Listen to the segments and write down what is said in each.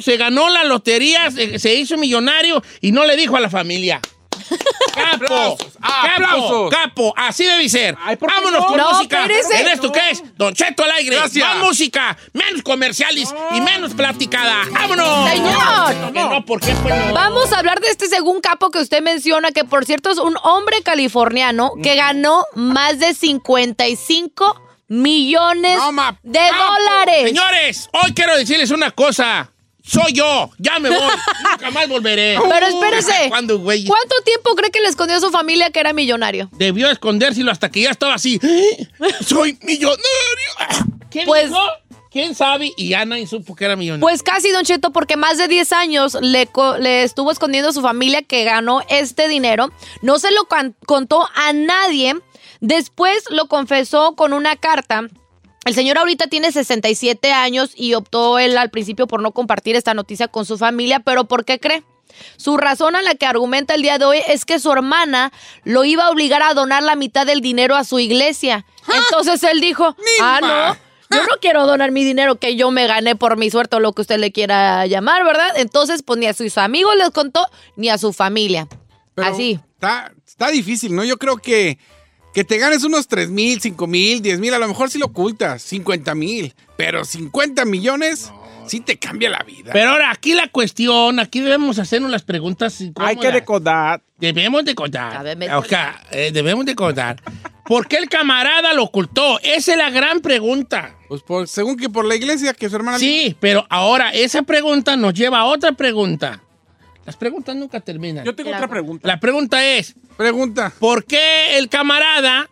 Se ganó la lotería, se hizo millonario y no le dijo a la familia. Capo, Aplausos, capo, capo, así debe ser. Ay, ¿por qué Vámonos no? con No, música. espérese. ¿En esto qué es? Don Cheto al aire. Gracias. Más música, menos comerciales y menos platicada. ¡Vámonos! Señor. No, ¿por qué pues no? Vamos a hablar de este según capo que usted menciona, que por cierto es un hombre californiano que ganó más de 55 millones No, ma- de capo. dólares. Señores, hoy quiero decirles una cosa. Soy yo, ya me voy. Nunca más volveré. Pero espérese. ¿Cuándo, güey? ¿Cuánto tiempo cree que le escondió a su familia que era millonario? Debió escondérselo hasta que ya estaba así. ¡Soy millonario! ¿Quién Pues- dijo? ¿Quién sabe? Y Ana y supo que era millonario. Pues casi, Don Cheto, porque más de 10 años le, le estuvo escondiendo a su familia que ganó este dinero. No se lo contó a nadie. Después lo confesó con una carta. El señor ahorita tiene 67 años y optó él al principio por no compartir esta noticia con su familia, pero ¿por qué cree? Su razón a la que argumenta el día de hoy es que su hermana lo iba a obligar a donar la mitad del dinero a su iglesia. Entonces él dijo, ah, no, yo no quiero donar mi dinero que yo me gané por mi suerte o lo que usted le quiera llamar, ¿verdad? Entonces, pues ni a sus amigos les contó, ni a su familia. Pero Así. Está, está difícil, ¿no? Yo creo que, que te ganes unos 3 mil, 5 mil, 10 mil, a lo mejor sí lo ocultas, 50 mil, pero 50 millones sí te cambia la vida. Pero ahora, aquí la cuestión, aquí debemos hacernos las preguntas Hay que decodar. Debemos de A contar. ver, me- O sea, eh, debemos de contar. ¿Por qué el camarada lo ocultó? Esa es la gran pregunta. Pues por- según que por la iglesia que su hermana... Sí, pero ahora esa pregunta nos lleva a otra pregunta. Las preguntas nunca terminan. Yo tengo otra pregunta. La pregunta es, Pregunta. ¿por qué el camarada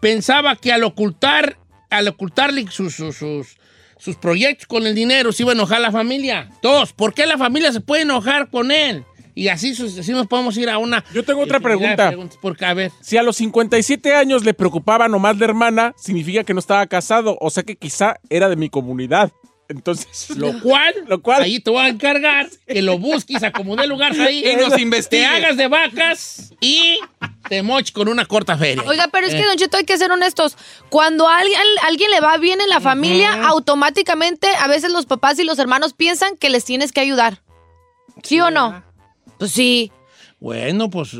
pensaba que al ocultar, al ocultarle sus, sus, sus, sus proyectos con el dinero se iba a enojar la familia? Dos, ¿por qué la familia se puede enojar con él? Y así, así nos podemos ir a una... Yo tengo otra pregunta. Porque, a ver, Si a los 57 años le preocupaba nomás la hermana, significa que no estaba casado. O sea que quizá era de mi comunidad. Entonces, lo cual, Lo cual- ahí te voy a encargar que lo busques, acomodé lugar ahí. Y nos Te investigue. hagas de vacas y te moches con una corta feria. Oiga, pero es que, Eh. Don Cheto, hay que ser honestos. Cuando a alguien, a alguien le va bien en la familia, automáticamente a veces los papás y los hermanos piensan que les tienes que ayudar. ¿Sí o no? Pues sí. Bueno, pues...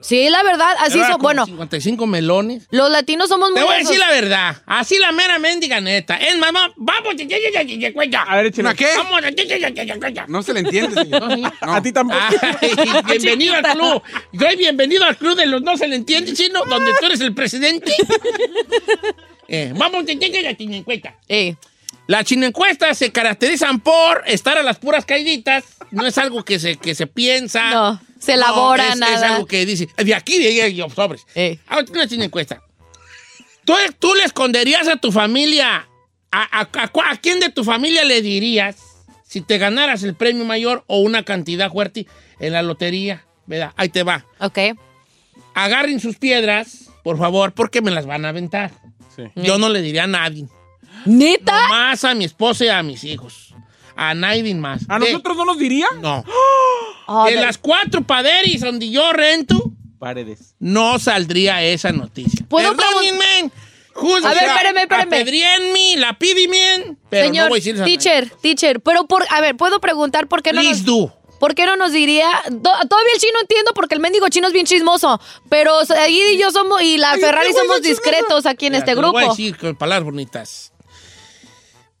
Sí, la verdad, así son. Bueno, 55 melones. los latinos somos muy... Te voy a decir la verdad. Así la mera mendiga neta. Es mamá, vamos, ya, ya, ya, ya, ya, ya. a ver, échale. ¿Una qué? Vamos, ya, ya, ya, ya, ya, ya. No se le entiende, señor. No, señor. No. A ti tampoco. Ay, bienvenido al club. Soy bienvenido al club de los no se le entiende, chino, donde tú eres el presidente. Eh, vamos, ya, ya, ya, ya, chinencuesta. Eh, Las chinencuestas se caracterizan por estar a las puras caíditas. No es algo que se, que se piensa. No, se elabora es, nada. Es algo que dice, de aquí, de ahí, yo, sobres. Eh. Ah, una chinencuesta. ¿Tú, ¿Tú le esconderías a tu familia? A, a- a cu- a quién de tu familia le dirías si te ganaras el premio mayor o una cantidad fuerte en la lotería? ¿Verdad? Ahí te va. ok. Agarren sus piedras, por favor, porque me las van a aventar. Sí. Yo no le diría a nadie. ¿Neta? Más a mi esposa y a mis hijos. A nadie más. ¿A De- nosotros no nos diría? No. Oh, de las cuatro paderis donde yo rento, Paredes. no saldría esa noticia. ¿Puedo Perdónenme. Juzga, A ver, espérame, espérame. apedríenme, lapídenme, pero Señor, no voy a decirles a nadie. teacher, teacher, pero por, a ver, ¿puedo preguntar por qué no Please nos, do. ¿Por qué no nos diría? to- Todavía el chino entiendo porque el mendigo chino es bien chismoso, pero y yo somos y la Ay, Ferrari somos discretos aquí en Mira, este te lo voy a grupo. decir con palabras bonitas.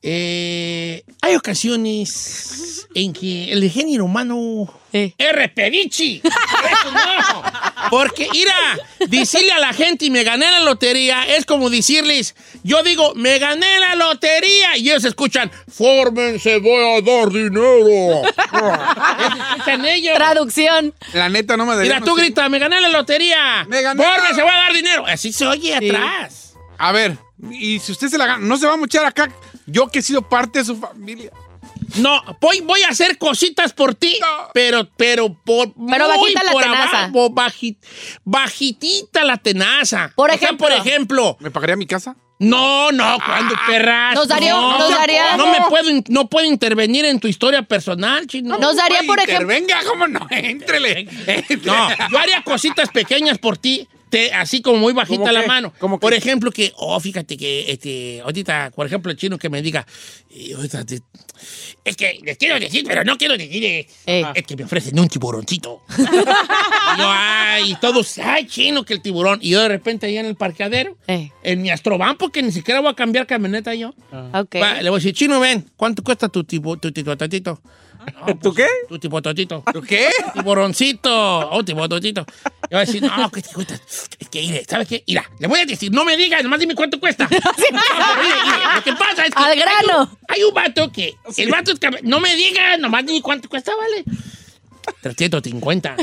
Eh, hay ocasiones en que el género humano Eh. es repedichi. Eso no. Porque, mira, decirle a la gente y me gané la lotería es como decirles, yo digo, me gané la lotería. Y ellos escuchan, fórmense, voy a dar dinero. Eso escuchan ellos. Traducción. La neta no me. Mira, tú grita, me gané la lotería. Me gané la- Fórmense, voy a dar dinero. Así se oye atrás. A ver, y si usted se la gana, no se va a mochar acá. Yo que he sido parte de su familia. No, voy, voy a hacer cositas por ti, No. pero, pero por Pero muy bajita la por tenaza. abajo, baji- bajitita la tenaza. Por O sea, ejemplo. por ejemplo, ¿Me pagaría mi casa? no, no, cuando perras. Nos daría- no, nos daría- no me puedo, no puedo intervenir en tu historia personal, chino. Nos daría, por ejemplo. Intervenga, ¿cómo no? Éntrele. No, yo haría cositas pequeñas por ti, te- así como muy bajita ¿Cómo la qué? mano. ¿Cómo qué? por ejemplo, que, oh, fíjate que, este, ahorita, por ejemplo, el chino que me diga, ahorita te- es que les quiero decir, pero no quiero decir, eh, Eh. es que me ofrecen un tiburoncito. y yo, ay, y todos, ay, chino, que el tiburón. Y yo de repente ahí en el parqueadero, Eh, en mi astroban, porque ni siquiera voy a cambiar camioneta yo. ok. Va, le voy a decir, chino, ven, ¿cuánto cuesta tu tipo, tu titototito? ¿Tú qué? Tu tipototito. ¿Tú qué? Tiburoncito. Oh, tiburoncito. Yo voy a decir, no, que te cuesta. Es que, mire, ¿sabes qué? Mira, le voy a decir, no me digas, nomás dime cuánto cuesta. No, pero mire, mire, lo que pasa es que. Al hay grano. un- Hay un, vato que. El vato es que. No me digas, nomás dime cuánto cuesta, vale. 350.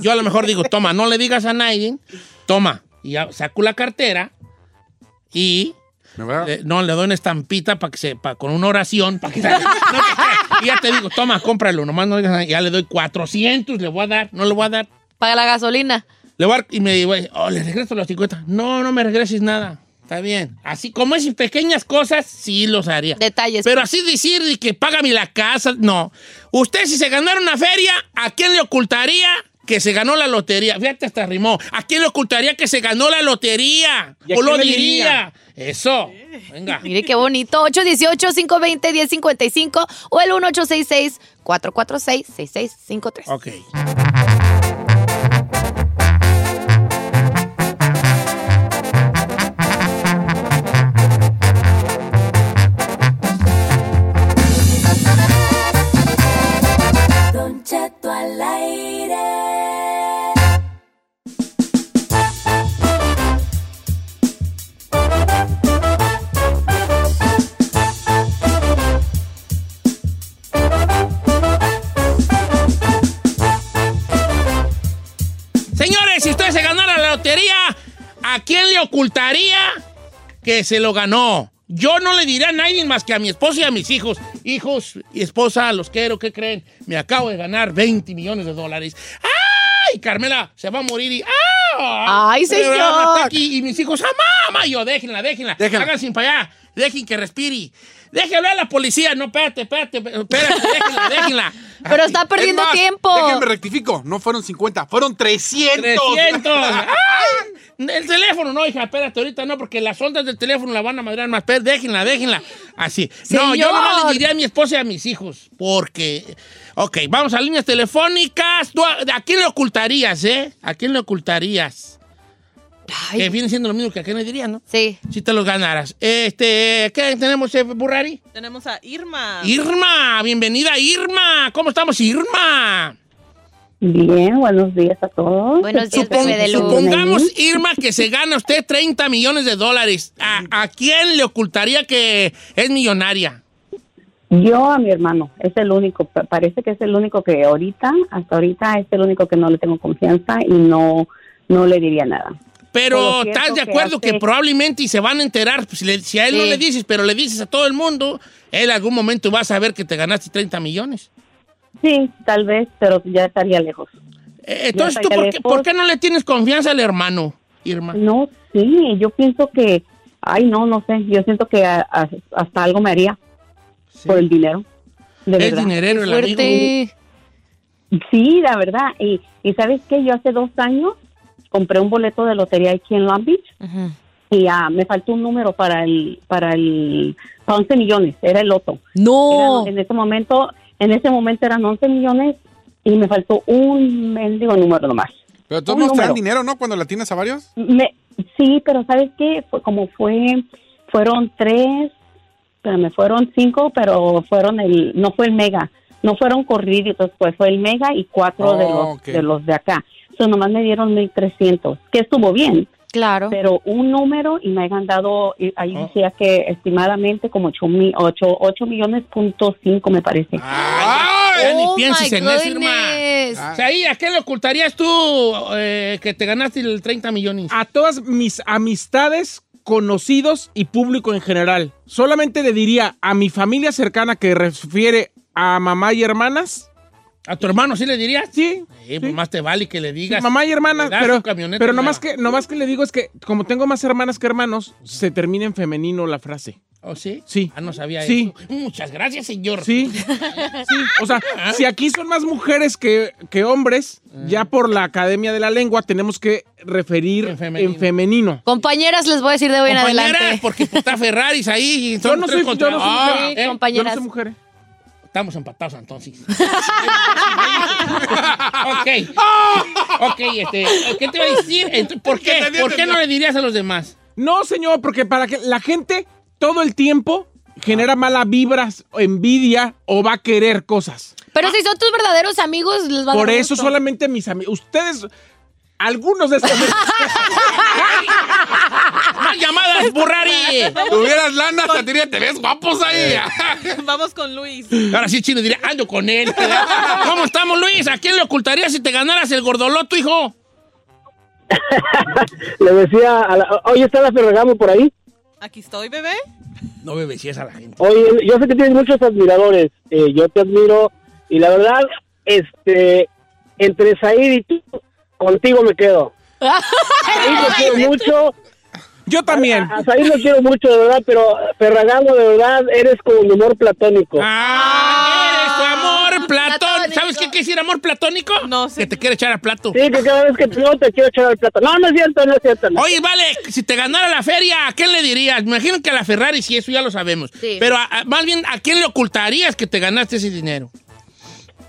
Yo a lo mejor digo, toma, no le digas a nadie. Toma. Y ya saco la cartera y ¿Me va? eh, no, le doy una estampita para que se, pa- con una oración, para que no, y ya te digo, toma, cómpralo, nomás no digas nada, ya le doy 400, le voy a dar, no le voy a dar, Paga la gasolina. le voy a y me digo, oh, le regreso los 50, no, no me regreses nada, está bien, así como esas pequeñas cosas, sí los haría. Detalles. Pero así decir de que págame la casa, no. Usted si se ganara una feria, ¿a quién le ocultaría que se ganó la lotería? Fíjate, hasta rimó. ¿A quién le ocultaría que se ganó la lotería? ¿Y a ¿O lo diría? Eso. Venga. Mire qué bonito. 818-520-1055 o el 1866-446-6653. Ok. Que se lo ganó? Yo no le diría a nadie más que a mi esposa y a mis hijos. Hijos y esposa, los quiero, ¿qué creen? Me acabo de ganar 20 millones de dólares. ¡Ay! Carmela se va a morir y. ¡Ah! ¡Ay, Se va a señor! matar aquí. Y mis hijos, ¡ah, mamá! Yo, déjenla, déjenla. Déjenla. Hagan sin para allá. Dejen que respire. Déjenlo a la policía. No, espérate, espérate, espérate, déjenla, déjenla. Pero está perdiendo Es más, tiempo. Déjenme rectifico. No fueron 50, fueron 300. 300. ¡Ay! El teléfono, no, hija, espérate, ahorita no, porque las ondas del teléfono la van a madrear más. Pero déjenla, déjenla. Así. No, yo no le diría a mi esposa y a mis hijos, porque. Ok, vamos a líneas telefónicas. ¿Tú a, ¿A quién le ocultarías, eh? ¿A quién le ocultarías? Que viene siendo lo mismo que a quién le dirías, ¿no? sí. Si te los ganaras. Este, ¿qué tenemos, eh, Burrari? Tenemos a Irma. Irma, bienvenida, Irma. ¿Cómo estamos, Irma? Bien, buenos días a todos. Buenos días, Supon- bebé de luz. supongamos, Irma, que se gana usted 30 millones de dólares. ¿A, a quién le ocultaría que es millonaria? Yo a mi hermano, es el único, pa- parece que es el único que ahorita, hasta ahorita es el único que no le tengo confianza y no, no le diría nada. Pero estás de acuerdo que, hace- probablemente y se van a enterar. pues, si, le- si a él no le dices, pero le dices a todo el mundo, él algún momento va a saber que te ganaste 30 millones. Sí, tal vez, pero ya estaría lejos. Eh, Entonces, ¿tú estaría por qué, lejos. por qué no le tienes confianza al hermano, Irma? No, sí, yo pienso que, ay, no, no sé, yo siento que a- a- hasta algo me haría por el dinero. De Es verdad. dinerero el amigo. Fuerte. Sí, la verdad. Y, y sabes qué, yo hace dos años compré un boleto de lotería aquí en Long Beach y ah, me faltó un número para el, para el, para 11 millones, era el loto. No. En ese momento, en ese momento eran 11 millones y me faltó un mendigo número nomás. Pero todos nos traen dinero, ¿no? Cuando la tienes a varios. Me, sí, pero ¿sabes qué? Fue como fue, fueron tres, pero me fueron cinco, pero fueron el, no fue el mega, no fueron corriditos, pues fue el mega y cuatro Oh, de los de los de acá. So, nomás me dieron 1300, que estuvo bien, Claro. pero un número y me hayan dado, ahí Oh. decía que estimadamente como 8, mi, 8, 8 millones punto 5 me parece. Ya ni Oh pienses en eso, Irma. goodness. O sea, ahí, ¿a qué le ocultarías tú eh, que te ganaste el 30 millones? A todas mis amistades, conocidos y público en general. Solamente le diría a mi familia cercana que refiere a mamá y hermanas. ¿A tu hermano sí le dirías? Sí. Eh, pues más te vale que le digas. Mamá y hermanas, pero, pero nomás que, nomás que le digo es que como tengo más hermanas que hermanos, se termina en femenino la frase. ¿Oh, sí? Sí. Ah, no sabía Sí. eso. Muchas gracias, señor. Sí, sí. O sea, si aquí son más mujeres que, que hombres, ya por la Academia de la Lengua tenemos que referir En en femenino. Compañeras, les voy a decir de hoy en Compañeras, adelante. porque pues, está Ferraris ahí. y Yo son no tres soy, contra- yo no soy Ah, mujer. ¿eh? Yo no compañeras. soy mujer. Estamos empatados entonces. ok. Ok, este, ¿qué te iba a decir? ¿Por qué? ¿Por qué no le dirías a los demás? No, señor, porque para que la gente todo el tiempo genera mala vibras, envidia o va a querer cosas. Pero si son tus verdaderos amigos, les va a Por dar eso gusto. solamente mis amigos, ustedes, algunos de estos... ¡Más llamadas, Burrari! Tuvieras lana, hasta te diría, te ves guapos ahí. Vamos con Luis. Ahora sí, Chino diría, ando con él. ¿Cómo estamos, Luis? ¿A quién le ocultarías si te ganaras el gordoloto, hijo? Le decía, a la, oye, ¿está la Ferragamo por ahí? Aquí estoy, bebé. No me besías a la gente. Oye, yo sé que tienes muchos admiradores, eh, yo te admiro y la verdad, este, entre Said y tú, contigo me quedo. Said lo quiero mucho, Yo también. a Said lo quiero mucho, de verdad, pero Ferragamo, de verdad, eres como mi amor platónico. ¡Ah! ¡Eres tu amor platónico! Platónico. ¿Sabes qué quiere decir amor platónico? No sé. Que te quiere echar a plato. Sí, que cada vez que te veo te quiero echar al plato. No, no es cierto, no es cierto. no. Oye, vale, si te ganara la feria, ¿a quién le dirías? Me imagino que a la Ferrari, sí, eso ya lo sabemos. Sí. Pero a- a- más bien, ¿a quién le ocultarías que te ganaste ese dinero?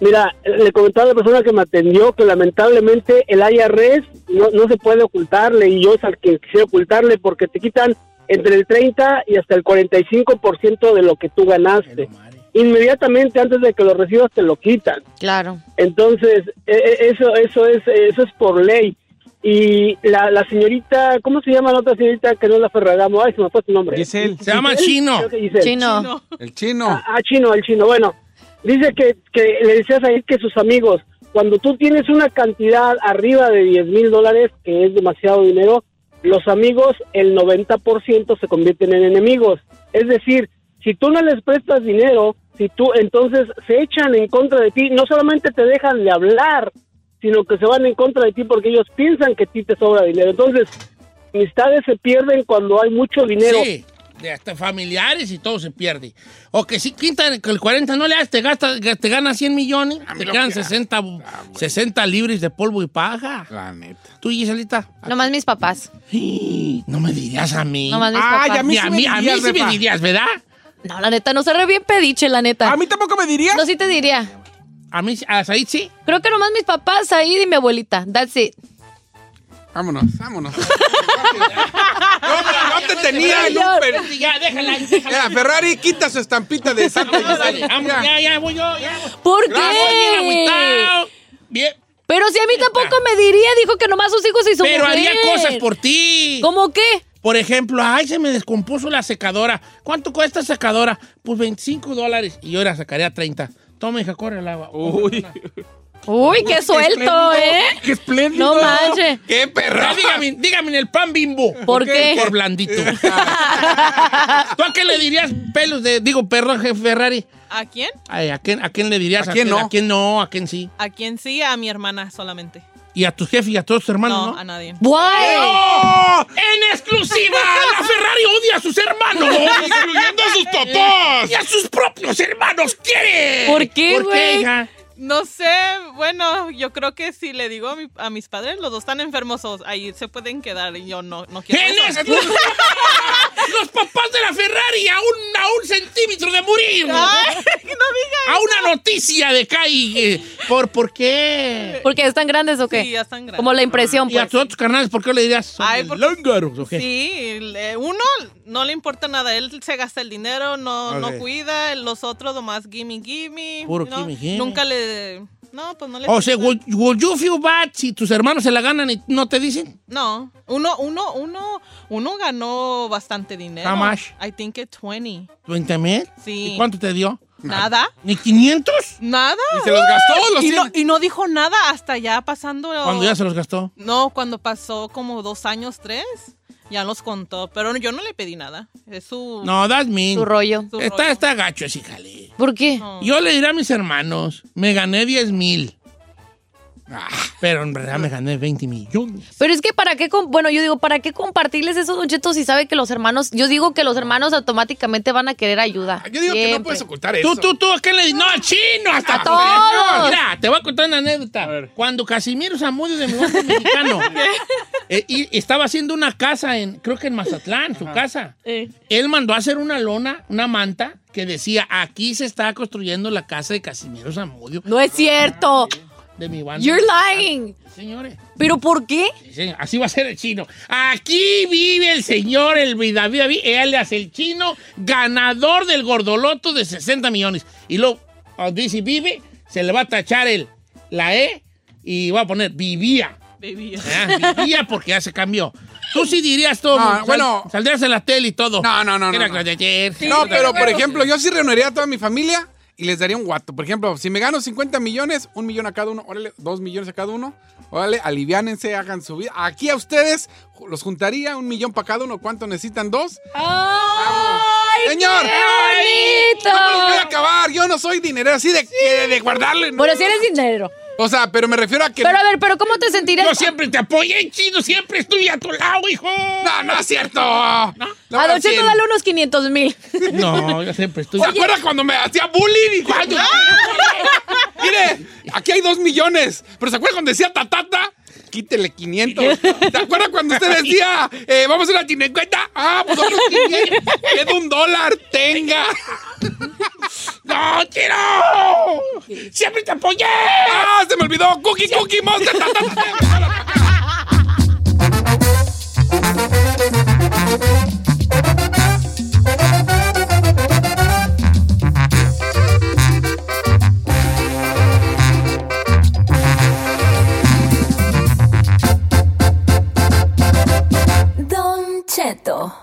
Mira, le comentaba a la persona que me atendió que lamentablemente el IRS no, no se puede ocultarle y yo es al que quisiera ocultarle porque te quitan entre el 30 y hasta el 45% de lo que tú ganaste. Inmediatamente antes de que lo recibas te lo quitan. Claro. Entonces, e- e- eso eso es eso es por ley. Y la, la señorita, ¿cómo se llama la otra señorita que no es la Ferragamo? Ay, se me fue su nombre. Giselle. Se llama Giselle, Chino. Giselle. Chino. El chino. Ah, chino, el chino. Bueno, dice que, que le decías ahí que sus amigos, cuando tú tienes una cantidad arriba de 10 mil dólares, que es demasiado dinero, los amigos, el 90% se convierten en enemigos. Es decir, si tú no les prestas dinero, si tú entonces se echan en contra de ti, no solamente te dejan de hablar, sino que se van en contra de ti porque ellos piensan que a ti te sobra dinero. Entonces, amistades se pierden cuando hay mucho dinero. Sí, de hasta familiares y todo se pierde. O que si quitan el 40 no le das, te, gasta, te ganas 100 millones, te lo quedan que- 60, 60 libres de polvo y paja. La neta. ¿Tú, Giselita? Nomás mis papás. No me dirías a mí. Nomás mis Ay, papás. a mí a sí mí, me a mí dirías, sí me dirías, ¿verdad? No, la neta, no se re bien pediche, la neta. ¿A mí tampoco me dirías? No, sí te diría. A mí, a Said sí. Creo que nomás mis papás, ahí y mi abuelita. That's it. Vámonos, vámonos. no, no te tenía en un per- Ya, déjala, déjala. Ya, Ferrari quita su estampita de Santa Dale, vamos, Ya. ya, ya, voy yo. Ya. ¿Por qué? Bien. Pero si a mí tampoco me diría, dijo que nomás sus hijos y su Pero mujer. haría cosas por ti. ¿Cómo qué? Por ejemplo, ay, se me descompuso la secadora. ¿Cuánto cuesta esta secadora? Pues 25 dólares. Y yo la sacaría 30. Toma, hija, corre el agua. Uy. Uy, qué suelto, ¿eh? ¡Qué espléndido! No manches. ¡Qué perro! Ya, dígame, dígame en el pan bimbo. ¿Por qué? Por blandito. ¿Tú a qué le dirías pelos de, digo, perro jefe Ferrari? ¿A quién? Ay, ¿a, quién, ¿A quién le dirías? ¿A quién no? ¿A quién no? ¿A quién sí? ¿A quién sí? A mi hermana solamente. ¿Y a tus jefes y a todos tus hermanos, no, no? a nadie. Guay. ¡Oh! ¡En exclusiva! ¡La Ferrari odia a sus hermanos! ¡Incluyendo a sus papás! ¡Y a sus propios hermanos quiere! ¿Por qué, ¿Por güey? qué, hija? No sé, bueno, yo creo que si le digo a, mi- a mis padres, los dos están enfermos, o ahí se pueden quedar y yo no, no quiero ¿Quién eso. es? Los papás de la Ferrari a un, a un centímetro de morir. Ay, no diga A una noticia de Kai. eh, ¿Por, ¿Por qué? ¿Porque están grandes o qué? Sí, ya están grandes. Como la impresión, ¿Y a pues. tus otros carnales por qué le dirías? Son Ay, porque- lángaros, ¿o qué? Sí, uno no le importa nada, él se gasta el dinero, no, no cuida, los otros nomás gimme, gimme. Puro ¿no? gimme, gimme. Nunca le... No, pues no le... O sea, would, would you feel bad si tus hermanos se la ganan y no te dicen? No, uno, uno, uno, uno ganó bastante dinero. How much? I think it's 20. ¿20 mil? Sí. ¿Y cuánto te dio? ¿Nada? ¿Ni 500? ¿Nada? ¿Y se los gastó los y no, y no dijo nada hasta ya pasando... Cuando ya se los gastó. No, cuando pasó como dos años, tres, ya los contó. Pero yo no le pedí nada. Es su... No, that's mean. Su rollo. su Está, rollo. está gacho ese jale. ¿Por qué? Yo le diré a mis hermanos, me gané 10 mil. Ah, pero en verdad me gané 20 millones. Pero es que para qué, bueno, yo digo, ¿para qué compartirles esos Don Cheto si sabe que los hermanos, yo digo que los hermanos automáticamente van a querer ayuda. Yo digo que no puedes ocultar eso. Tú, tú, tú, ¿a qué le dices? No, al chino, hasta A todos. Mira, te voy a contar una anécdota. Cuando Casimiro Zamudio de Milwaukee Mexicano eh, y estaba haciendo una casa en, creo que en Mazatlán, su casa. Eh. Él mandó a hacer una lona, una manta, que decía, aquí se está construyendo la casa de Casimiro Zamudio, No es cierto. De mi banda. You're lying. Señores. ¿Pero por qué? Sí, señor, Así va a ser el chino. Aquí vive el señor, el David David, él hace el chino, ganador del gordoloto de 60 millones. Y luego, dice vive, se le va a tachar el, la E y va a poner vivía. Baby. Ah, Vivía porque ya se cambió. Tú sí dirías todo. No, sal- bueno. Saldrías en la tele y todo. No, no, no, Era no, no. ayer. No, pero por ejemplo, yo sí reuniría a toda mi familia y les daría un guato. Por ejemplo, si me gano 50 millones, un millón a cada uno, órale, dos millones a cada uno, órale, aliviánense, hagan su vida. Aquí a ustedes los juntaría, un millón para cada uno. ¿Cuánto necesitan? ¿Dos? ¡Ay, ¡Señor! qué bonito! ¿Cómo los voy a acabar? Yo no soy dinero así de, de, de guardarle. ¿no? Bueno, si eres dinero. O sea, pero me refiero a que... Pero a ver, ¿pero cómo te sentirías? Yo siempre te apoyé, chino, siempre estoy a tu lado, hijo. No, no es cierto. No, A Don Cheto dale unos 500 mil. No, yo siempre estoy. ¿Se acuerda cuando me hacía bullying? Y ¿Cuándo? Mire, aquí hay dos millones. Pero ¿se acuerda cuando decía tatata? Quítele 500. ¿Se acuerda cuando usted decía, eh, vamos a una tinecueta? Ah, pues otros 500. Queda un dólar, tenga. ¡No, quiero! ¡Siempre te apoyé! ¡Ah, se me olvidó! ¡Cookie, cookie, monster! Don Cheto.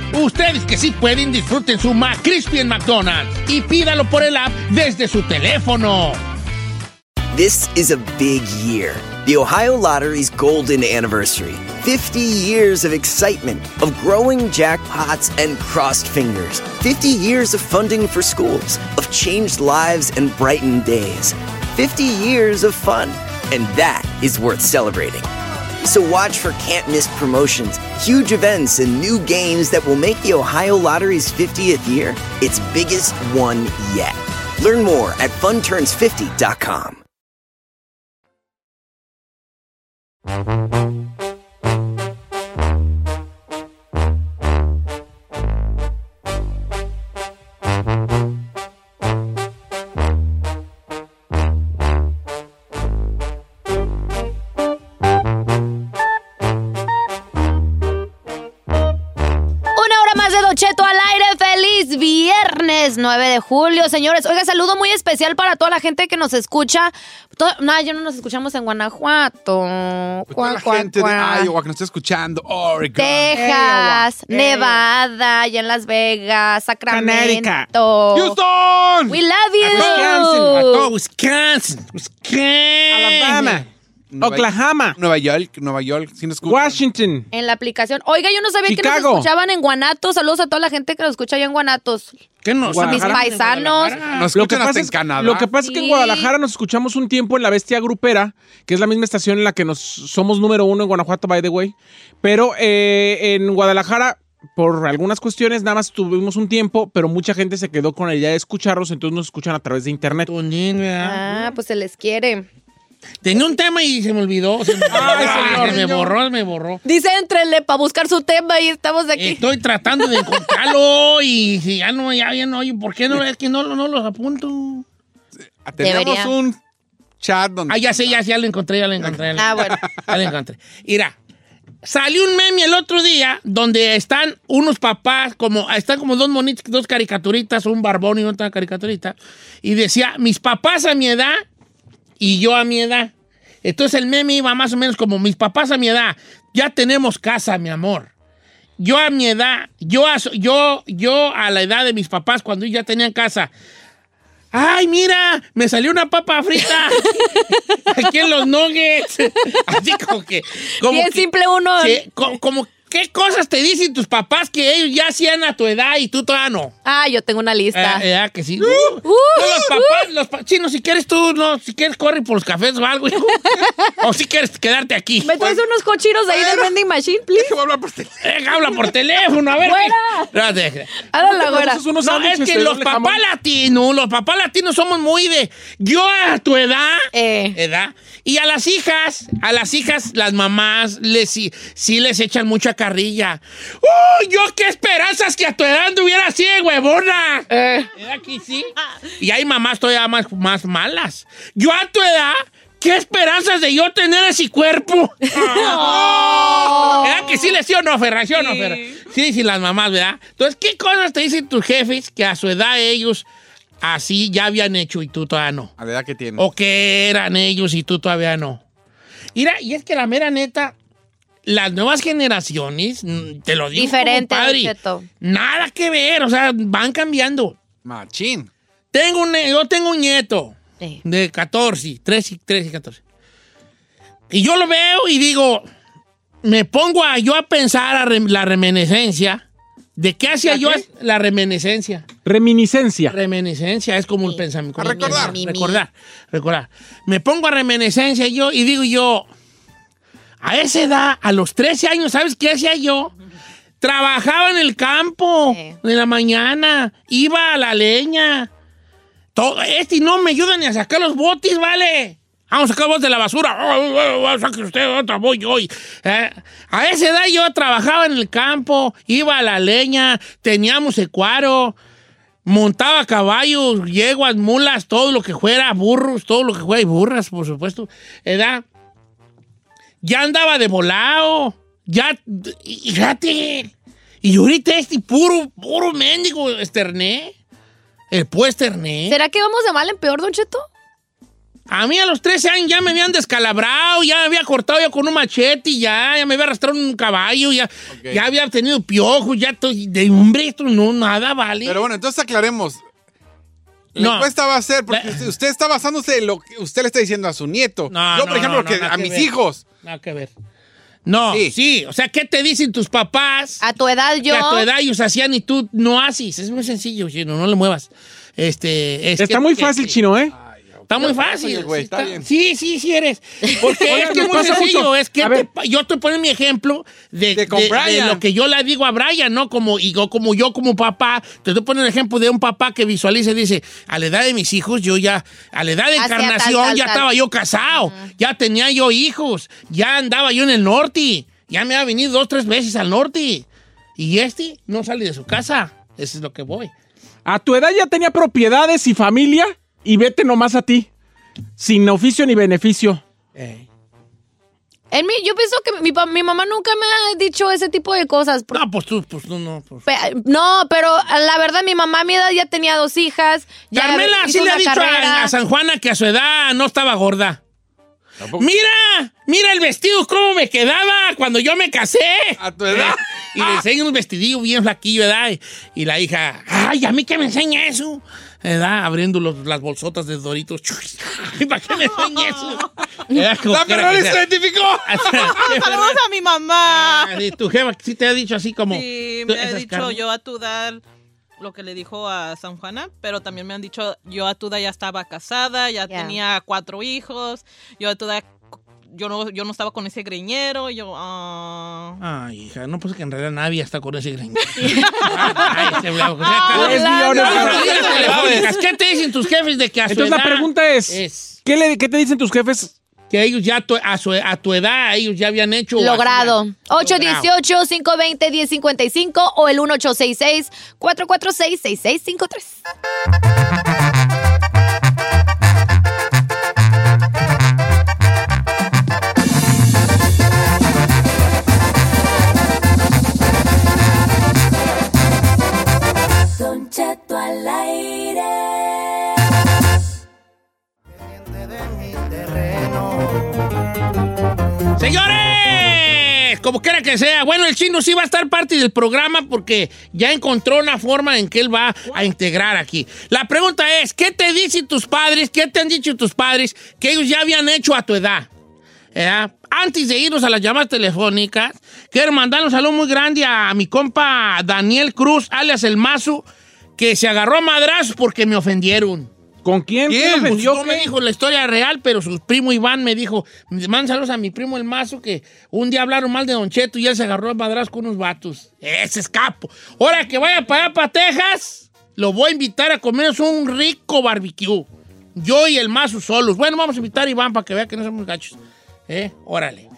Ustedes que sí pueden, disfruten su McCrispy en McDonald's y pídalo por el app desde su teléfono. This is a big year. The Ohio Lottery's golden anniversary. 50 years of excitement, of growing jackpots and crossed fingers. 50 years of funding for schools, of changed lives and brightened days. 50 years of fun, and that is worth celebrating. So watch for can't miss promotions, huge events, and new games that will make the Ohio Lottery's 50th year its biggest one yet. Learn more at funturns50.com. de julio, señores. Oiga, saludo muy especial para toda la gente que nos escucha. To- no, ya no nos escuchamos en Guanajuato. Pues toda la cuá, gente de. Iowa que nos está escuchando, Oregon. Texas, Iowa, Nevada, allá en Las Vegas. Sacramento. Houston. We love you. Wisconsin, a todo Wisconsin, Wisconsin. Alabama. Nueva- Oklahoma. Nueva York, Nueva York, ¿sí nos escuchan? Washington. En la aplicación. Oiga, yo no sabía que nos escuchaban en Guanatos. Saludos a toda la gente que nos escucha allá en Guanatos. ¿Qué nos? A mis paisanos. Nos Lo que, escuchan pasa hasta es, en Canadá. lo que pasa es que en. Guadalajara nos escuchamos un tiempo en la Bestia Grupera, que es la misma estación en la que nos somos número uno en Guanajuato, by the way. Pero eh, en Guadalajara, por algunas cuestiones, nada más tuvimos un tiempo, pero mucha gente se quedó con la idea de escucharlos, entonces nos escuchan a través de internet. Ah, pues se les quiere. Tenía un tema y se me olvidó. Se me, Ay, señor. se me borró, me borró. Dice, entrenle para buscar su tema y estamos aquí. Estoy tratando de encontrarlo y si ya no, ya, ya no, oye, ¿por qué no? Es que no, no los apunto. Tenemos Debería. un chat donde... Ah, ya sé, ya, ya lo encontré, ya lo encontré. ya lo Ah, bueno. Ya lo encontré. Mira, salió un meme el otro día donde están unos papás, como están como dos monitos, dos caricaturitas, un barbón y otra caricaturita, y decía, mis papás a mi edad y yo a mi edad. Entonces el meme iba más o menos como, mis papás a mi edad, ya tenemos casa, mi amor. Yo a mi edad, yo a, yo, yo a la edad de mis papás, cuando ya tenían casa, ¡Ay, mira! Me salió una papa frita. Aquí en los nuggets. Así como que. Como Bien que- simple uno. Como, ¿qué cosas te dicen tus papás que ellos ya hacían a tu edad y tú todavía no? Ah, yo tengo una lista. Eh, eh, que sí. Uh, no, los papás, los pa- chino, si quieres tú, no, si quieres corre por los cafés o algo, hijo. o si quieres quedarte aquí. ¿Me traes unos cochinos ahí del vending machine, please? A hablar por teléfono. Eh, habla por teléfono, a ver. ¡Fuera! qué- No, la güera. No, es que los papás latinos, los papás latinos somos muy de yo a tu edad, Eh. edad, y a las hijas, a las hijas, las mamás les sí, sí les echan mucha carrilla. ¡Oh, yo qué esperanzas que a tu edad anduviera así huevona! Eh. ¿Verdad que sí? Y hay mamás todavía más, más malas. Yo a tu edad, ¿qué esperanzas de yo tener ese cuerpo? ¿Verdad que sí le sí o no, Ferra? ¿Sí o no. Ferra? Sí, sí, las mamás, ¿verdad? Entonces, ¿qué cosas te dicen tus jefes que a su edad ellos así ya habían hecho y tú todavía no? A la edad que tiene. ¿O que eran ellos y tú todavía no? Mira, y es que la mera neta, las nuevas generaciones, mm, te lo digo Diferente, nada que ver, o sea, van cambiando. Machín. Tengo un, yo tengo un nieto Sí. de 14, 13, 13 y 14. Y yo lo veo y digo, me pongo a, yo a pensar a rem- la reminiscencia. ¿De qué hacía ¿La yo qué? la reminiscencia? Reminiscencia. Reminiscencia es como el pensamiento. A recordar. Mi, mi, mi. Recordar, recordar. Me pongo a reminiscencia yo y digo yo, a esa edad, a los 13 años, ¿sabes qué hacía yo? Trabajaba en el campo Sí. en la mañana, iba a la leña. Todo, este no me ayuda ni a sacar los botes, ¿vale? Vamos a sacar los botes de la basura. Oh, oh, oh, saque usted, otra voy yo. Eh, a esa edad yo trabajaba en el campo, iba a la leña, teníamos ecuaro, montaba caballos, yeguas, mulas, todo lo que fuera, burros, todo lo que fuera, y burras, por supuesto. ¿Edad? Ya andaba de volado. Ya, fíjate. Y ahorita este puro, puro mendigo esterné. El pues esterné. ¿Será que vamos de mal en peor, Don Cheto? A mí a los 13 años ya me habían descalabrado, ya me había cortado ya con un machete, y ya, ya me había arrastrado un caballo, ya, ya había tenido piojos, ya de hombre, esto no, nada vale. Pero bueno, entonces aclaremos. La No. encuesta va a ser, porque usted, usted está basándose en lo que usted le está diciendo a su nieto. No, Yo, no, por ejemplo, no, que nada a que mis ver. hijos. Nada que ver. No, sí. Sí. o sea, ¿qué te dicen tus papás? A tu edad yo. Que a tu edad ellos hacían y tú no haces. Es muy sencillo, chino, no le muevas. Este, es Está que- muy fácil, que- chino, ¿eh? Está muy fácil. Güey, sí, está bien. sí, sí, sí eres. Porque es que es muy sencillo. mucho. Es que te yo estoy poniendo mi ejemplo de, De lo que yo le digo a Brian, ¿no? Como, y yo, como yo como papá, te estoy poniendo el ejemplo de un papá que visualiza y dice, a la edad de mis hijos, yo ya, a la edad de tal, encarnación, tal, ya tal. estaba yo casado, ya tenía yo hijos, ya andaba yo en el norte, ya me ha venido dos, tres veces al norte. Y este no sale de su casa. Eso es lo que voy. A tu edad ya tenía propiedades y familia y vete nomás a ti. Sin oficio ni beneficio. Eh. En mí, yo pienso que mi, mamá nunca me ha dicho ese tipo de cosas. No, pues tú, pues tú no. pues. Pe- No, pero la verdad, mi mamá a mi edad ya tenía dos hijas. Ya Carmela hizo sí le ha dicho a, a San Juana que a su edad no estaba gorda. Mira, mira el vestido, cómo me quedaba cuando yo me casé. A tu edad. Y le enseña un vestidillo bien flaquillo, ¿verdad? Y, y la hija, ay, ¿a mí qué me enseña eso? ¿Verdad? Abriendo los- las bolsotas de Doritos. ¿Para qué me enseña eso? ¿Verdad? Como La que se identificó. Saludos a mi mamá. Ah, y Tu jefa sí te ha dicho así como... Sí, me ha dicho carnes. yo a tu edad lo que le dijo a San Juana, pero también me han dicho yo a tu edad ya estaba casada, ya tenía cuatro hijos, yo a tu edad yo no, yo no estaba con ese greñero, y yo, ah. Ay, hija, no pues que en realidad nadie está con ese greñero. Ay, ese sea Tres millones de. ¿Qué te dicen tus jefes de que a su Entonces la pregunta es, es ¿qué, le, ¿qué te dicen tus jefes? que ellos ya tu- a, su- a tu edad ellos ya habían hecho? Logrado. 818-520-1055 o el 1866-446-6653. Don Cheto al aire. Señores, como quiera que sea, bueno, el chino sí va a estar parte del programa porque ya encontró una forma en que él va a integrar aquí. La pregunta es, ¿qué te dicen tus padres? ¿Qué te han dicho tus padres que ellos ya habían hecho a tu edad? ¿Eh? Antes de irnos a las llamadas telefónicas, quiero mandar un saludo muy grande a mi compa Daniel Cruz, alias El Mazo, que se agarró a madrazos porque me ofendieron. ¿Con quién? ¿Quién? ¿Quién Pues no me dijo la historia real, pero su primo Iván me dijo, man saludos a mi primo el mazo que un día hablaron mal de Don Cheto y él se agarró a madras con unos vatos. Ese es capo. Ahora que vaya para allá, para Texas, lo voy a invitar a comernos un rico barbecue. Yo y el mazo solos. Bueno, vamos a invitar a Iván para que vea que no somos gachos. ¿Eh? Órale.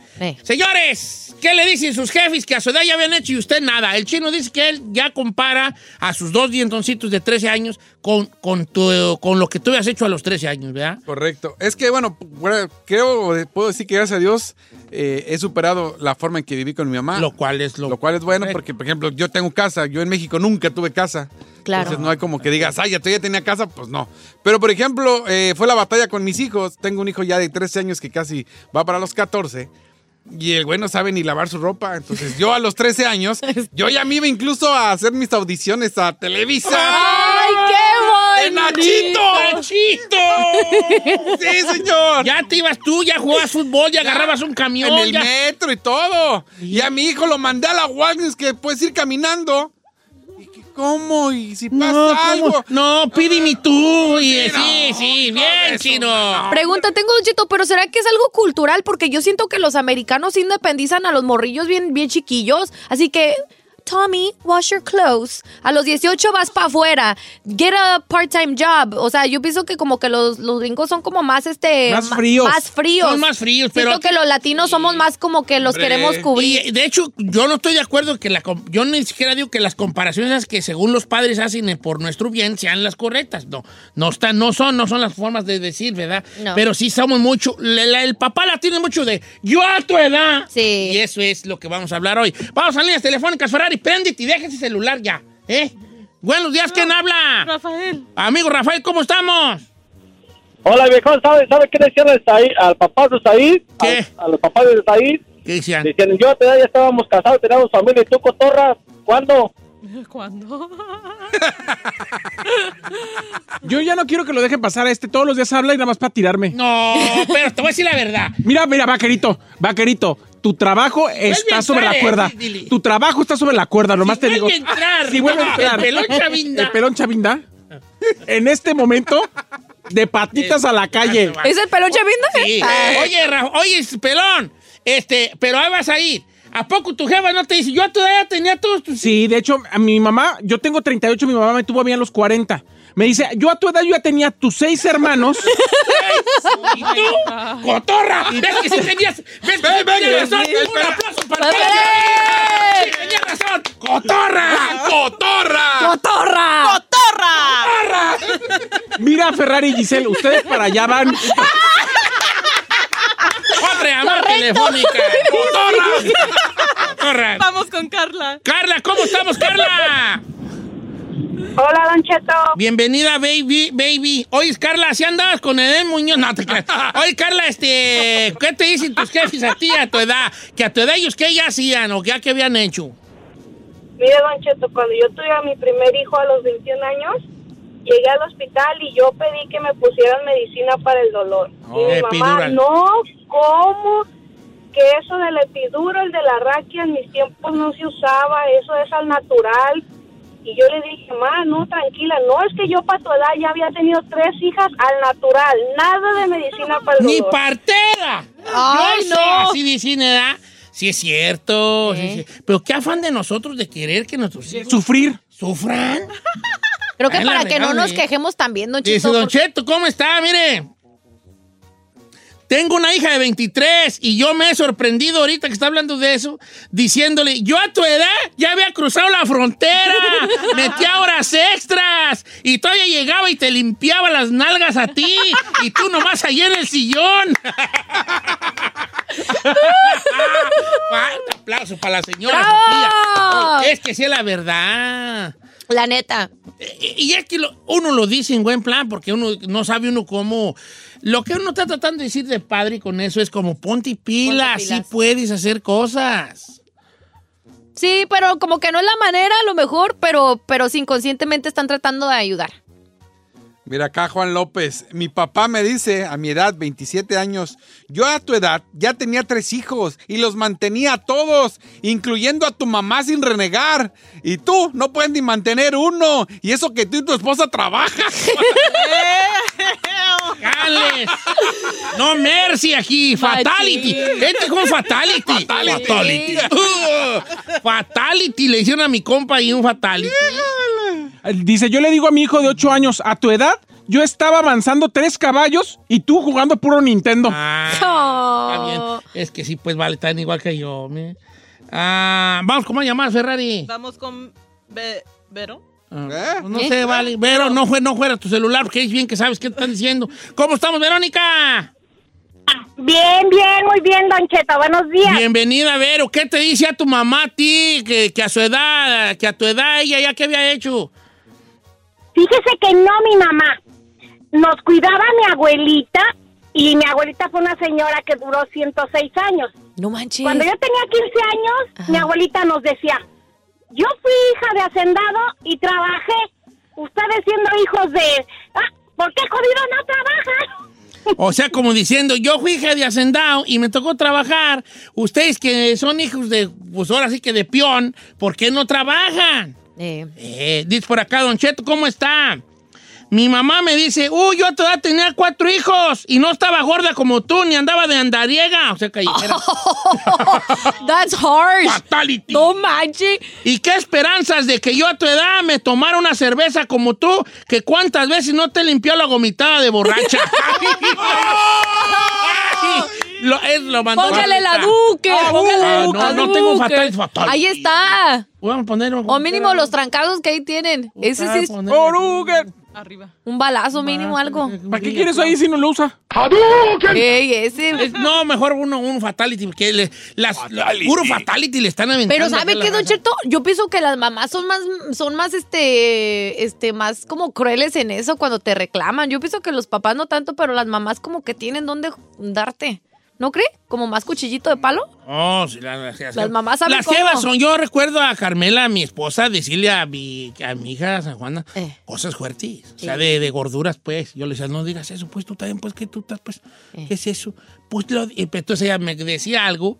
Señores, ¿qué le dicen sus jefes que a su edad ya habían hecho y usted nada? El chino dice que él ya compara a sus dos dientoncitos de 13 años con, con, tu- con lo que tú habías hecho a los 13 años, ¿verdad? Correcto. Es que, bueno, bueno, creo, puedo decir que gracias a Dios eh, he superado la forma en que viví con mi mamá. Lo cual es lo, Lo cual es bueno correcto. porque, por ejemplo, yo tengo casa. Yo en México nunca tuve casa. Claro. Entonces no hay como que digas, ay, ya tú ya tenía casa. Pues no. Pero, por ejemplo, eh, fue la batalla con mis hijos. Tengo un hijo ya de 13 años que casi va para los 14. Y el güey no sabe ni lavar su ropa. Entonces yo a los 13 años, yo ya me iba incluso a hacer mis audiciones a Televisa. ¡Ay, ¡De qué bonito! Nachito! ¡Nachito! ¡Sí, señor! Ya te ibas tú, ya jugabas fútbol, ya agarrabas un camión. En el ya- metro y todo. Y a mi hijo lo mandé a la Walgreens que puedes ir caminando. ¿Y qué, cómo? ¿Y si pasa No, algo? No, pídeme tú. Y, Sí, sí, no, sí, no, bien, chino. Pregunta, tengo un chito, pero ¿será que es algo cultural? Porque yo siento que los americanos independizan a los morrillos bien, bien chiquillos. Así que, Tommy, wash your clothes. A los 18 vas para afuera. Get a part-time job. O sea, yo pienso que como que los, los gringos son como más, este... Más fríos. Más fríos. Son más fríos, pero Siento que los latinos somos más como que los Hombre. queremos cubrir. Y de hecho, yo no estoy de acuerdo que la. Yo ni siquiera digo que las comparaciones que según los padres hacen eh, por nuestro bien sean las correctas. No, no están, no son, no son las formas de decir, ¿verdad? No. Pero sí somos mucho. la- la- el papá la tiene mucho de yo a tu edad. Sí. Y eso es lo que vamos a hablar hoy. Vamos a líneas telefónicas, Ferrari, préndete y deja ese celular ya, ¿eh? Buenos días, ¿quién habla? Rafael. Amigo Rafael, ¿cómo estamos? Hola, viejo, ¿sabe, ¿sabe qué decían al, papá de Said? ¿Qué? A, a los papás de Said. ¿Qué decían? Decían, yo a tu edad ya estábamos casados, teníamos familia, y tú, cotorra, ¿cuándo? ¿Cuándo? Yo ya no quiero que lo dejen pasar a este. Todos los días habla y nada más para tirarme. No, pero te voy a decir la verdad. Mira, mira, vaquerito, vaquerito. Tu trabajo está sobre la cuerda. eh, dile. Tu trabajo está sobre la cuerda, nomás te digo. Si vuelve a entrar. El pelón Chavinda. El pelón chavinda. En este momento de patitas a la calle. ¿Es el peluche vinda? Sí. Ah. Oye, oye, pelón, este, pero ahí vas a ir. ¿A poco tu jefa no te dice, yo todavía tenía todos tus... Sí, de hecho, a mi mamá, yo tengo 38, mi mamá me tuvo a mí a los 40. Me dice, yo a tu edad yo ya tenía tus seis hermanos. ¿Y tú? ¡Cotorra! ¿Ves que sí tenías, ves que sí tenías razón? ¡Un aplauso para ti! ¡Sí tenías razón! ¡Cotorra! ¡Cotorra! ¡Cotorra! ¡Cotorra! Mira, Ferrari y Giselle, ustedes para allá van. ¡Otra llamada telefónica! ¡Cotorra! ¡Cotorra! Vamos con Carla. Carla, ¿cómo estamos, Carla? Hola, Don Cheto. Bienvenida, baby, baby. Oye, Carla, ¿si andabas con Edén Muñoz? No, te creas. Oye, Carla, este, ¿qué te dicen tus jefes a ti a tu edad? Que a tu edad ellos, ¿qué ya hacían o ya qué habían hecho? Mire, Don Cheto, cuando yo tuve a mi primer hijo a los 21 años, llegué al hospital y yo pedí que me pusieran medicina para el dolor. Oh, y mi mamá, epidural. no, ¿cómo? Que eso del epidural, de la raquia, en mis tiempos no se usaba, eso es al natural. Y yo le dije, ma, no, tranquila, no, es que yo para tu edad ya había tenido tres hijas al natural, nada de medicina para el ¡Ni dolor. partera! Ay, sé, no. así dicen, ¿verdad? Sí es cierto. sí, sí. Pero qué afán de nosotros de querer que nuestros hijos Sufrir. sufran. Creo que para que no nos quejemos también, Don Dice Cheto. Don porque- Cheto, ¿cómo está? Mire. Tengo una hija de 23 y yo me he sorprendido ahorita que está hablando de eso, diciéndole, yo a tu edad ya había cruzado la frontera, metía horas extras y todavía llegaba y te limpiaba las nalgas a ti y tú nomás ahí en el sillón. Fuerte aplauso para la señora ¡Bravo! Sofía. Es que sí es la verdad. La neta. Y y es que uno lo dice en buen plan porque uno no sabe uno cómo... Lo que uno está tratando de decir de padre con eso es como ponte pila, Ponte sí pilas. puedes hacer cosas. Sí, pero como que no es la manera, a lo mejor, pero, pero sí, inconscientemente están tratando de ayudar. Mira acá, Juan López. Mi papá me dice, a mi edad, 27 años, yo a tu edad ya tenía tres hijos y los mantenía a todos, incluyendo a tu mamá sin renegar. Y tú no puedes ni mantener uno. Y eso que tú y tu esposa trabajan. ¡Cales! No mercy aquí, fatality. Este es un fatality. Fatality. Uh, fatality. Le hicieron a mi compa y un fatality. Dice, yo le digo a mi hijo de 8 años, a tu edad, yo estaba avanzando tres caballos y tú jugando puro Nintendo. Ah, está bien. Es que sí, pues vale, están igual que yo. Ah, vamos, ¿cómo llamar, Ferrari? Vamos con Be- Vero. Ah, pues no sé, vale. Vero, no, fue, no fuera tu celular, porque es bien que sabes qué te están diciendo. ¿Cómo estamos, Verónica? Bien, bien, muy bien, Don Cheto, buenos días. Bienvenida, Vero. ¿Qué te dice a tu mamá a ti que, que a su edad, que a tu edad ella ya qué había hecho? Fíjese que no mi mamá. Nos cuidaba mi abuelita y mi abuelita fue una señora que duró 106 años. No manches. Cuando yo tenía 15 años, mi abuelita nos decía, yo fui hija de hacendado y trabajé. Ustedes siendo hijos de... Ah, ¿Por qué jodido no trabajan? O sea, como diciendo, yo fui hija de hacendado y me tocó trabajar. Ustedes que son hijos de, pues ahora sí que de peón, ¿por qué no trabajan? Eh, Eh, dice por acá, Don Cheto, ¿cómo está? Mi mamá me dice, uy, yo todavía tenía cuatro hijos y no estaba gorda como tú, ni andaba de andariega. O sea, callejera. That's harsh. Fatality. No manches. ¿Y qué esperanzas de que yo a tu edad me tomara una cerveza como tú, que cuántas veces no te limpió la gomitada de borracha? Lo, es, lo mandó Póngale la duque. Ah, póngale no, la no tengo duque. fatal, fatal. Ahí está. Vamos a poner O mínimo los trancados que ahí tienen. Ese sí es. Arriba. un balazo mínimo, algo. ¿Para qué quieres ahí si no lo usa? Ey, ese. Es- no, mejor uno, un fatality, porque le, las, la- puro fatality le están aventando. Pero ¿sabe qué, Don. Cheto? Yo pienso que las mamás son más, son más, este, este, más como crueles en eso cuando te reclaman. Yo pienso que los papás no tanto, pero las mamás como que tienen dónde darte. ¿No cree? Como más cuchillito de palo. Oh, sí, la- la- Las mamás saben Las cómo. jevas son, yo recuerdo a Carmela, mi esposa, decirle a mi, a mi hija San Juana Eh. cosas fuertes. O sea, de, de gorduras, pues. Yo le decía, no digas eso, pues tú también, pues, que tú estás, pues, Eh. ¿qué es eso? Pues, lo, y entonces ella me decía algo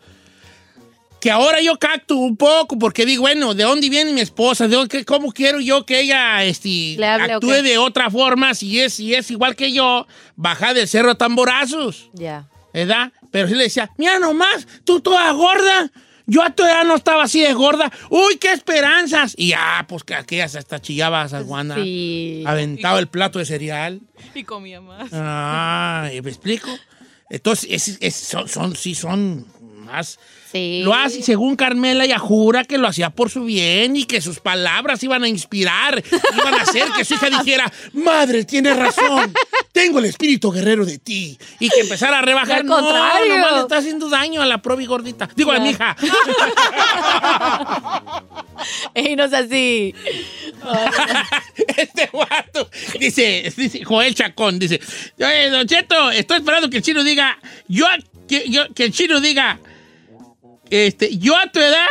que ahora yo cacto un poco porque digo, bueno, ¿de dónde viene mi esposa? ¿De dónde- ¿Cómo quiero yo que ella este, hable, actúe de otra forma si es, si es igual que yo, baja del cerro a tamborazos? Ya. ¿Verdad? Pero sí le decía, mira nomás, tú toda gorda. Yo a tu edad no estaba así de gorda. Uy, qué esperanzas. Y ya, pues que aquellas hasta chillaba a Juana. Sí. Aventaba el plato de cereal. Y comía más. Ah, ¿me explico? Entonces, es- es- son, son- sí son más... Sí. Lo hace, según Carmela, ella jura que lo hacía por su bien y que sus palabras iban a inspirar, iban a hacer que su hija dijera, madre, tienes razón, tengo el espíritu guerrero de ti. Y que empezara a rebajar. No, nomás le está haciendo daño a la probi gordita. Digo, a mi hija. Ey, no es así. este guato. Dice, dice Joel Chacón, dice, "Oye, Don Cheto, estoy esperando que el chino diga, yo, que, yo- que el chino diga, este, yo a tu edad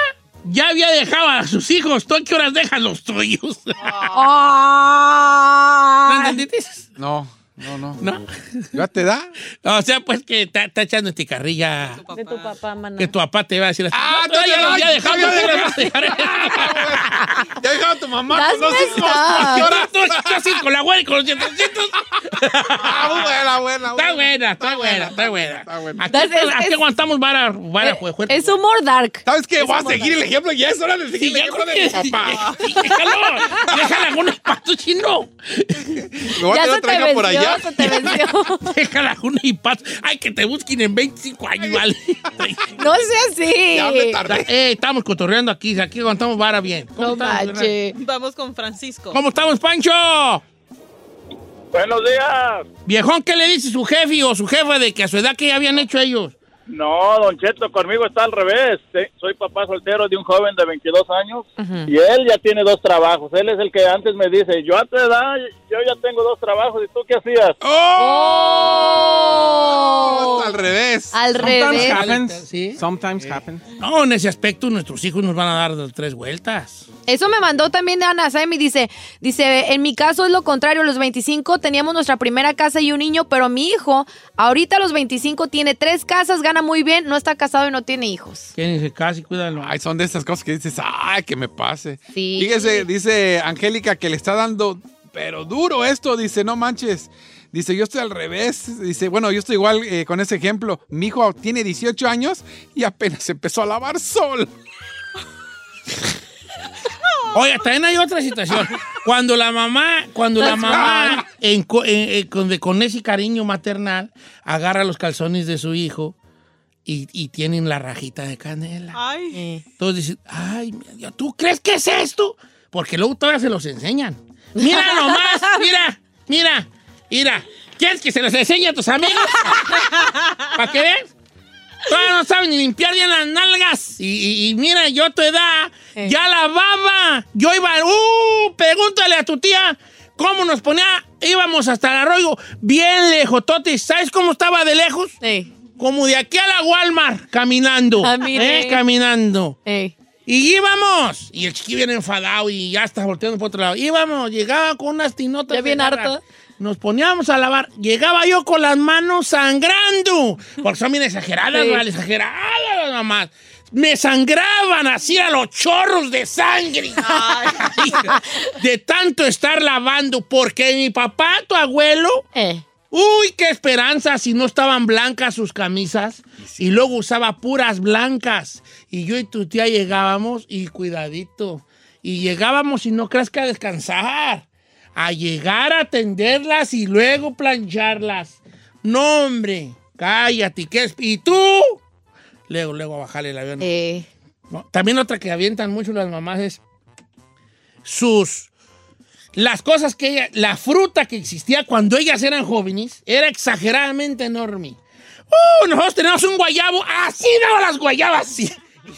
ya había dejado a sus hijos, ¿tú a qué horas dejas los tuyos? ¿No entendiste? No, no, no. ¿No? ¿Ya te da? O sea, pues que está, está echando este carrilla. De tu papá, mana. Que tu papá te va a decir así. Ah, "No, ya dejado, ya ¿tú había las vas a dejar?" Ya dejaba a tu mamá con dos hijos. ¿Qué así con la güera y con los dientecitos. Ah, buena, buena, Está buena, está buena, está buena. Está buena. Aquí, aguantamos vara, vara Eh, Es humor dark. ¿Sabes qué? Voy a seguir el ejemplo. Ya es hora de seguir el ya ejemplo de mi papá. Déjalo, déjala algunos patos chino. Me voy a Ya se otra por venció, se te venció. Déjala algunos y patos. Ay, que te busquen en 25 años, vale. No sea así. Ya me tardé. Eh, estamos cotorreando aquí, aquí aguantamos vara bien. ¿Cómo No manches. Vamos con Francisco. ¿Cómo estamos, Pancho? Buenos días. Viejón, ¿qué le dice su jefe o su jefa de que a su edad que ya habían hecho ellos? No, Don Cheto, conmigo está al revés. Te- Soy papá soltero de un joven de 22 años y él ya tiene dos trabajos. Él es el que antes me dice, yo a tu edad, yo ya tengo dos trabajos. ¿Y tú qué hacías? Oh. Al revés. Al Sometimes revés. happens. Sí. Sometimes happens. No, en ese aspecto nuestros hijos nos van a dar tres vueltas. Eso me mandó también Ana Sam y dice, dice, en mi caso es lo contrario, a los 25 teníamos nuestra primera casa y un niño, pero mi hijo ahorita a los 25 tiene tres casas, gana muy bien, no está casado y no tiene hijos. Quédense casi, cuídalo. Ay, son de estas cosas que dices, ay, que me pase. Sí. Fíjese, dice Angélica que le está dando, pero duro esto, dice, no manches. Dice, yo estoy al revés. Dice, bueno, yo estoy igual eh, con ese ejemplo. Mi hijo tiene 18 años y apenas empezó a lavar sol. Oiga, también hay otra situación. Cuando la mamá, cuando la mamá, en co- en- en- con, de- con ese cariño maternal, agarra los calzones de su hijo y, y tienen la rajita de canela. Ay. Todos dicen, ay, ¿tú crees que es esto? Porque luego todavía se los enseñan. Mira nomás, mira, mira, mira. ¿Quieres que se los enseñe a tus amigos? ¿Para que veas? Todavía no saben ni limpiar bien las nalgas. Y, y- y mira, yo a tu edad Eh. ya lavaba. Yo iba, uh, pregúntale a tu tía cómo nos ponía. Íbamos hasta el arroyo bien lejos, Totis. ¿Sabes cómo estaba de lejos? Ey, Como de aquí a la Walmart, caminando. Ah, mire. ¿eh? Caminando. ey. Y íbamos. Y el chiquillo viene enfadado y ya está volteando por otro lado. Íbamos, llegaba con unas tinotas. Ya bien harto. Nos poníamos a lavar. Llegaba yo con las manos sangrando. Porque son bien exageradas, Sí. ¿vale? Exageradas las mamás. Me sangraban así a los chorros de sangre. de tanto estar lavando. Porque mi papá, tu abuelo, Eh. Uy, qué esperanza si no estaban blancas sus camisas y luego usaba puras blancas. Y yo y tu tía llegábamos y cuidadito. Y llegábamos y no creas que a descansar. A llegar a tenderlas y luego plancharlas. No, hombre, cállate. ¿qué es? ¿Y tú? Luego, luego a bajarle el avión. Eh. No, También otra que avientan mucho las mamás es sus... Las cosas que ella... La fruta que existía cuando ellas eran jóvenes era exageradamente enorme. ¡Uh! Nosotros tenemos un guayabo. Así daban las guayabas. sí.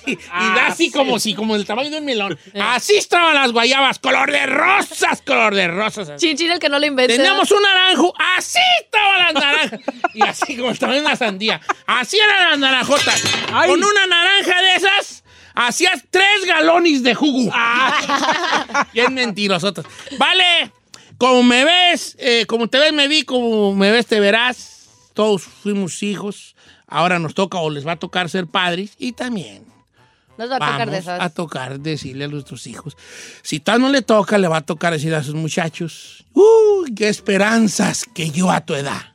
Y, y da así como si, como el tamaño de un melón. Así estaban las guayabas. Color de rosas, color de rosas. así. Chin, chin, el que no lo inventa. Teníamos un naranjo, así estaban las naranjas. Y así como estaba en una sandía. Así eran las naranjotas. Con una naranja de esas, hacías tres galones de jugo. Bien mentirosotas. Vale, como me ves, eh, como te ves, me vi, como me ves, te verás. Todos fuimos hijos. Ahora nos toca o les va a tocar ser padres. Y también Nos va a tocar de esas. a tocar decirle a nuestros hijos. Si tal no le toca, le va a tocar decir a sus muchachos, ¡Uy, qué esperanzas que yo a tu edad!